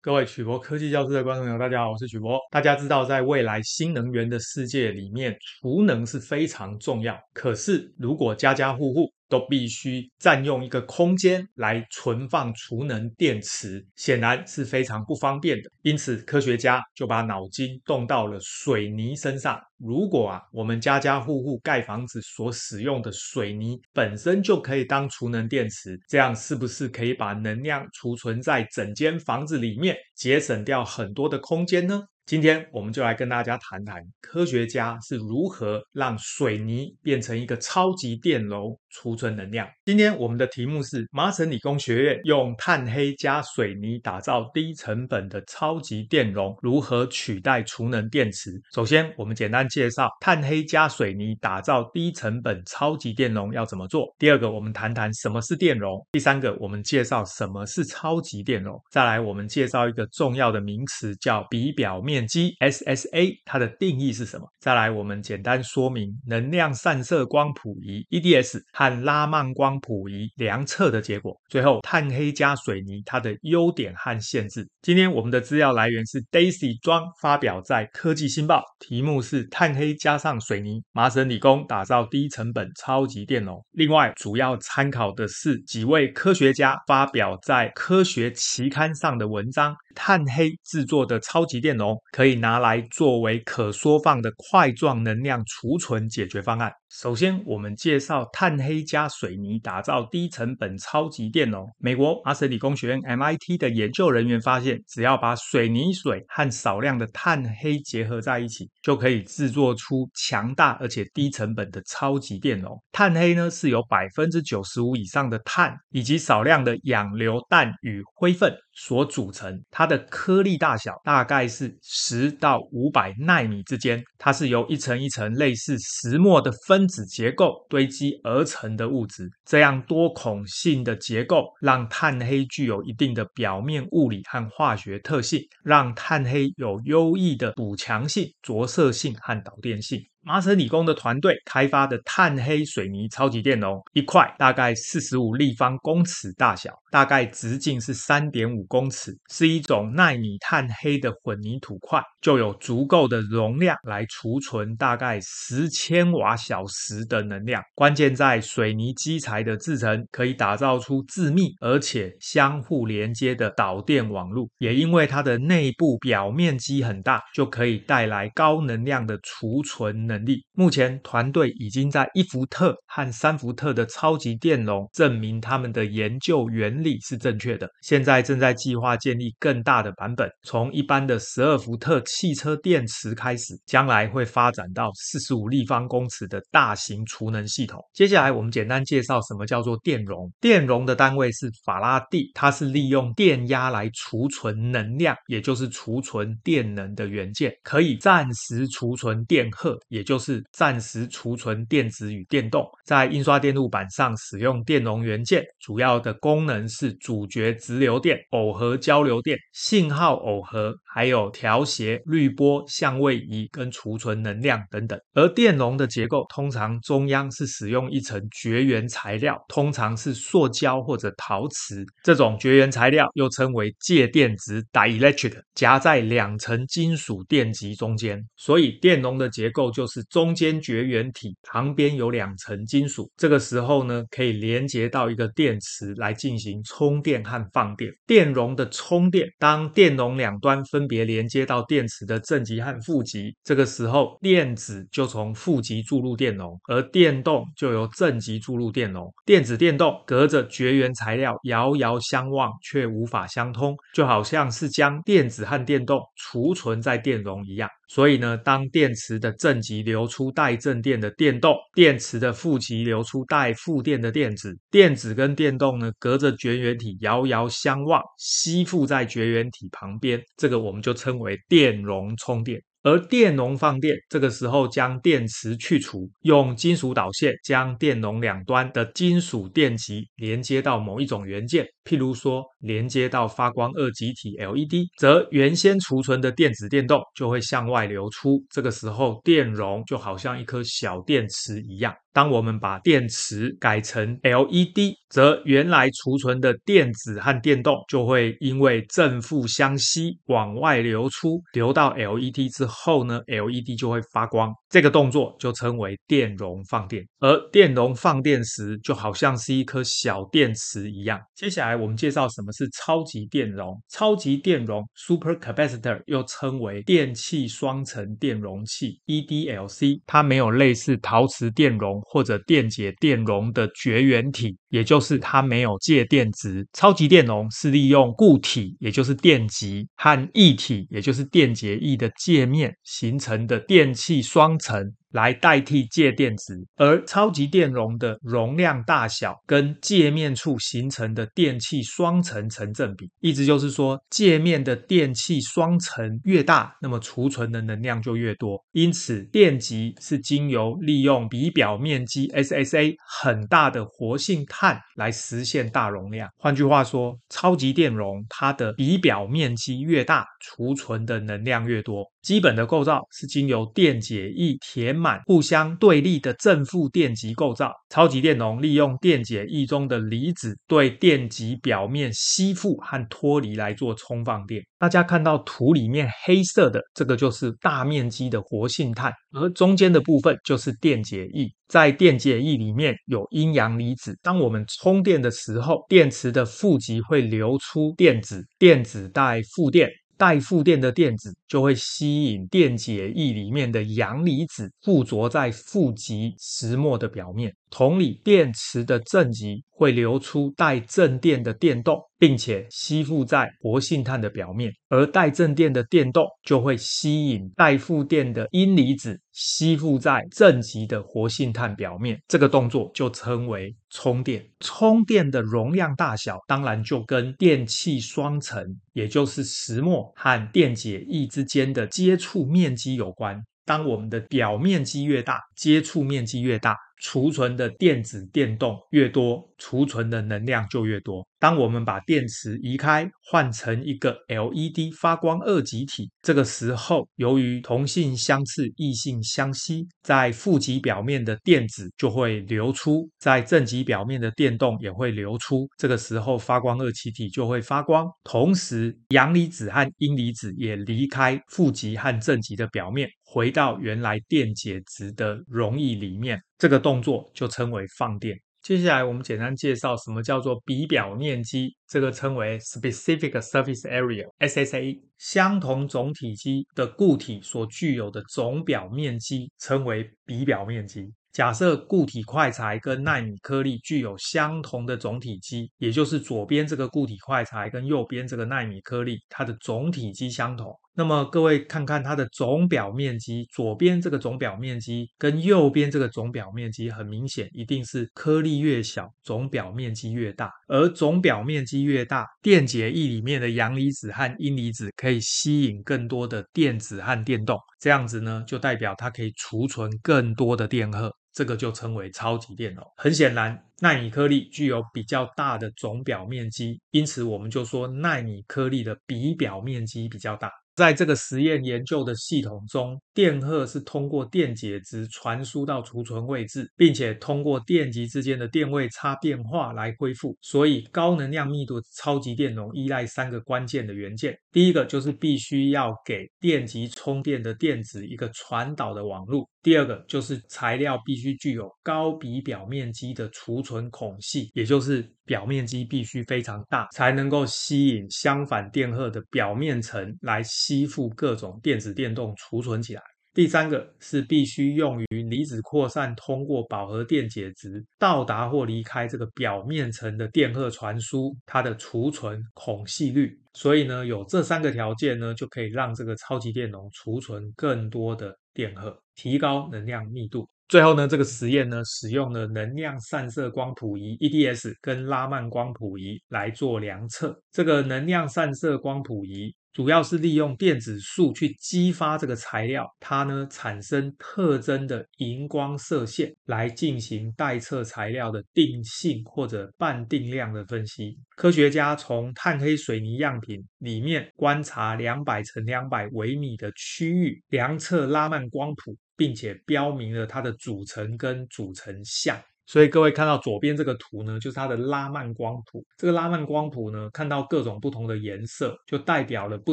各位曲博科技教室的观众朋友，大家好，我是曲博。大家知道，在未来新能源的世界里面，储能是非常重要。可是，如果家家户户都必须占用一个空间来存放储能电池，显然是非常不方便的。因此，科学家就把脑筋动到了水泥身上。如果啊，我们家家户户盖房子所使用的水泥本身就可以当储能电池，这样是不是可以把能量储存在整间房子里面，节省掉很多的空间呢？今天我们就来跟大家谈谈科学家是如何让水泥变成一个超级电容储存能量。今天我们的题目是麻省理工学院用碳黑加水泥打造低成本的超级电容，如何取代储能电池？首先，我们简单介绍碳黑加水泥打造低成本超级电容要怎么做。第二个，我们谈谈什么是电容。第三个，我们介绍什么是超级电容。再来，我们介绍一个重要的名词，叫比表面。积 SSA 它的定义是什么？再来，我们简单说明能量散射光谱仪 EDS 和拉曼光谱仪量测的结果。最后，碳黑加水泥它的优点和限制。今天我们的资料来源是 Daisy 庄发表在科技新报，题目是碳黑加上水泥，麻省理工打造低成本超级电容。另外，主要参考的是几位科学家发表在科学期刊上的文章。碳黑制作的超级电容可以拿来作为可缩放的块状能量储存解决方案。首先，我们介绍碳黑加水泥打造低成本超级电容。美国麻省理工学院 MIT 的研究人员发现，只要把水泥水和少量的碳黑结合在一起，就可以制作出强大而且低成本的超级电容。碳黑呢，是由百分之九十五以上的碳以及少量的氧流氮与灰分所组成。它的颗粒大小大概是十到五百纳米之间。它是由一层一层类似石墨的。分子结构堆积而成的物质，这样多孔性的结构让碳黑具有一定的表面物理和化学特性，让碳黑有优异的补强性、着色性和导电性。麻省理工的团队开发的碳黑水泥超级电容，一块大概四十五立方公尺大小，大概直径是三点五公尺，是一种耐米碳黑的混凝土块，就有足够的容量来储存大概十千瓦小时的能量。关键在水泥基材的制成，可以打造出致密而且相互连接的导电网路，也因为它的内部表面积很大，就可以带来高能量的储存能力。目前团队已经在一伏特和三伏特的超级电容证明他们的研究原理是正确的。现在正在计划建立更大的版本，从一般的十二伏特汽车电池开始，将来会发展到四十五立方公尺的大型储能系统。接下来我们简单介绍什么叫做电容。电容的单位是法拉第，它是利用电压来储存能量，也就是储存电能的元件，可以暂时储存电荷，也也就是暂时储存电子与电动，在印刷电路板上使用电容元件，主要的功能是阻绝直流电、耦合交流电、信号耦合，还有调谐滤波相位仪跟储存能量等等。而电容的结构通常中央是使用一层绝缘材料，通常是塑胶或者陶瓷。这种绝缘材料又称为介电子 （dielectric），夹在两层金属电极中间，所以电容的结构就是。中间绝缘体旁边有两层金属，这个时候呢，可以连接到一个电池来进行充电和放电。电容的充电，当电容两端分别连接到电池的正极和负极，这个时候电子就从负极注入电容，而电动就由正极注入电容。电子电动隔着绝缘材料遥遥相望，却无法相通，就好像是将电子和电动储存在电容一样。所以呢，当电池的正极流出带正电的电动，电池的负极流出带负电的电子，电子跟电动呢，隔着绝缘体遥遥相望，吸附在绝缘体旁边，这个我们就称为电容充电。而电容放电，这个时候将电池去除，用金属导线将电容两端的金属电极连接到某一种元件，譬如说连接到发光二极体 LED，则原先储存的电子电动就会向外流出。这个时候电容就好像一颗小电池一样。当我们把电池改成 LED，则原来储存的电子和电动就会因为正负相吸往外流出，流到 LED 之后呢，LED 就会发光。这个动作就称为电容放电。而电容放电时，就好像是一颗小电池一样。接下来我们介绍什么是超级电容。超级电容 （Supercapacitor） 又称为电气双层电容器 （EDLC），它没有类似陶瓷电容或者电解电容的绝缘体，也就是它没有介电值。超级电容是利用固体，也就是电极和液体，也就是电解液的界面形成的电气双层。来代替介电子，而超级电容的容量大小跟界面处形成的电气双层成正比，意思就是说，界面的电气双层越大，那么储存的能量就越多。因此，电极是经由利用比表面积 SSA 很大的活性炭来实现大容量。换句话说，超级电容它的比表面积越大，储存的能量越多。基本的构造是经由电解液填满互相对立的正负电极构造。超级电容利用电解液中的离子对电极表面吸附和脱离来做充放电。大家看到图里面黑色的这个就是大面积的活性炭，而中间的部分就是电解液。在电解液里面有阴阳离子，当我们充电的时候，电池的负极会流出电子，电子带负电。带负电的电子就会吸引电解液里面的阳离子附着在负极石墨的表面。同理，电池的正极会流出带正电的电动，并且吸附在活性炭的表面，而带正电的电动就会吸引带负电的阴离子吸附在正极的活性炭表面。这个动作就称为充电。充电的容量大小，当然就跟电气双层，也就是石墨和电解液之间的接触面积有关。当我们的表面积越大，接触面积越大，储存的电子电动越多，储存的能量就越多。当我们把电池移开，换成一个 LED 发光二极体，这个时候，由于同性相斥，异性相吸，在负极表面的电子就会流出，在正极表面的电动也会流出。这个时候，发光二极体就会发光，同时阳离子和阴离子也离开负极和正极的表面，回到原来电解质的溶液里面。这个动作就称为放电。接下来我们简单介绍什么叫做比表面积，这个称为 Specific Surface Area（SSA）。相同总体积的固体所具有的总表面积称为比表面积。假设固体块材跟纳米颗粒具有相同的总体积，也就是左边这个固体块材跟右边这个纳米颗粒，它的总体积相同。那么各位看看它的总表面积，左边这个总表面积跟右边这个总表面积，很明显一定是颗粒越小，总表面积越大。而总表面积越大，电解液里面的阳离子和阴离子可以吸引更多的电子和电动，这样子呢，就代表它可以储存更多的电荷。这个就称为超级电容。很显然，纳米颗粒具有比较大的总表面积，因此我们就说纳米颗粒的比表面积比较大。在这个实验研究的系统中，电荷是通过电解质传输到储存位置，并且通过电极之间的电位差变化来恢复。所以，高能量密度超级电容依赖三个关键的元件。第一个就是必须要给电极充电的电子一个传导的网络。第二个就是材料必须具有高比表面积的储存孔隙，也就是表面积必须非常大，才能够吸引相反电荷的表面层来吸附各种电子电动储存起来。第三个是必须用于离子扩散通过饱和电解质到达或离开这个表面层的电荷传输，它的储存孔隙率。所以呢，有这三个条件呢，就可以让这个超级电容储存更多的电荷，提高能量密度。最后呢，这个实验呢，使用了能量散射光谱仪 （EDS） 跟拉曼光谱仪来做量测。这个能量散射光谱仪主要是利用电子束去激发这个材料，它呢产生特征的荧光射线，来进行待测材料的定性或者半定量的分析。科学家从碳黑水泥样品里面观察两百乘两百微米的区域，量测拉曼光谱，并且标明了它的组成跟组成相。所以各位看到左边这个图呢，就是它的拉曼光谱。这个拉曼光谱呢，看到各种不同的颜色，就代表了不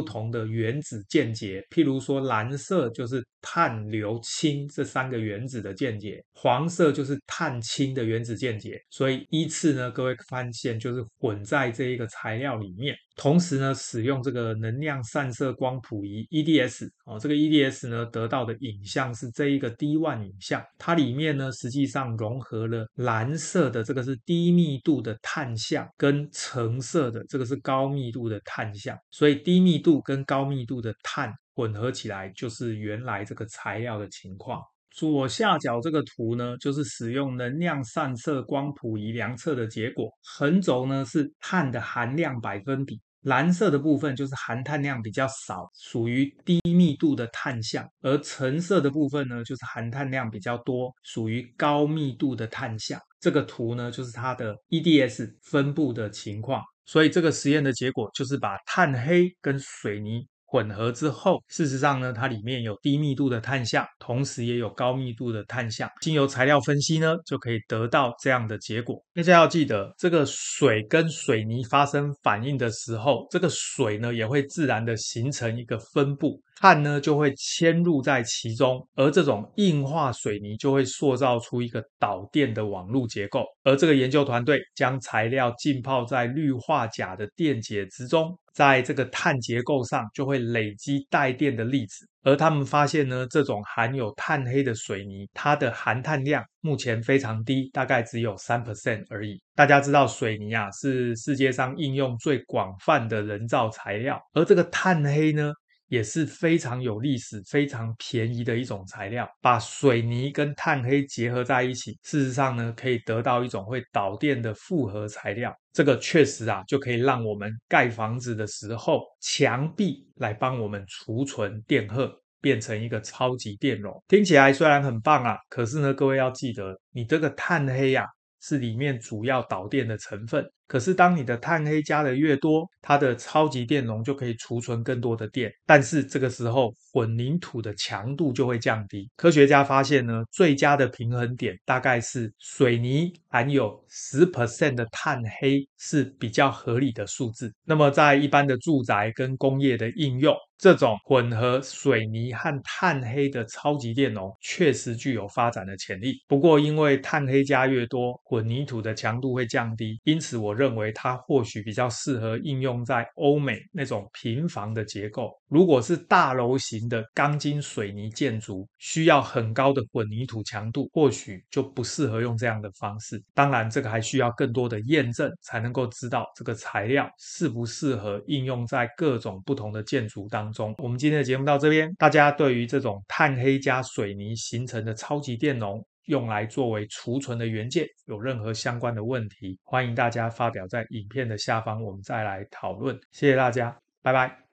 同的原子键结。譬如说蓝色就是碳、硫、氢这三个原子的键结，黄色就是碳氢的原子键结。所以依次呢，各位发现就是混在这一个材料里面。同时呢，使用这个能量散射光谱仪 EDS 哦，这个 EDS 呢得到的影像是这一个 D1 影像，它里面呢实际上融合了蓝色的这个是低密度的碳相，跟橙色的这个是高密度的碳相，所以低密度跟高密度的碳混合起来就是原来这个材料的情况。左下角这个图呢，就是使用能量散射光谱仪量测的结果，横轴呢是碳的含量百分比。蓝色的部分就是含碳量比较少，属于低密度的碳相，而橙色的部分呢，就是含碳量比较多，属于高密度的碳相。这个图呢，就是它的 EDS 分布的情况。所以这个实验的结果就是把碳黑跟水泥。混合之后，事实上呢，它里面有低密度的碳相，同时也有高密度的碳相。经由材料分析呢，就可以得到这样的结果。大家要记得，这个水跟水泥发生反应的时候，这个水呢也会自然的形成一个分布。碳呢就会嵌入在其中，而这种硬化水泥就会塑造出一个导电的网络结构。而这个研究团队将材料浸泡在氯化钾的电解之中，在这个碳结构上就会累积带电的粒子。而他们发现呢，这种含有碳黑的水泥，它的含碳量目前非常低，大概只有三 percent 而已。大家知道水泥啊是世界上应用最广泛的人造材料，而这个碳黑呢，也是非常有历史、非常便宜的一种材料。把水泥跟碳黑结合在一起，事实上呢，可以得到一种会导电的复合材料。这个确实啊，就可以让我们盖房子的时候，墙壁来帮我们储存电荷，变成一个超级电容。听起来虽然很棒啊，可是呢，各位要记得，你这个碳黑呀、啊，是里面主要导电的成分。可是，当你的碳黑加的越多，它的超级电容就可以储存更多的电。但是这个时候，混凝土的强度就会降低。科学家发现呢，最佳的平衡点大概是水泥含有十 percent 的碳黑是比较合理的数字。那么，在一般的住宅跟工业的应用，这种混合水泥和碳黑的超级电容确实具有发展的潜力。不过，因为碳黑加越多，混凝土的强度会降低，因此我。认为它或许比较适合应用在欧美那种平房的结构。如果是大楼型的钢筋水泥建筑，需要很高的混凝土强度，或许就不适合用这样的方式。当然，这个还需要更多的验证，才能够知道这个材料适不适合应用在各种不同的建筑当中。我们今天的节目到这边，大家对于这种碳黑加水泥形成的超级电容，用来作为储存的原件，有任何相关的问题，欢迎大家发表在影片的下方，我们再来讨论。谢谢大家，拜拜。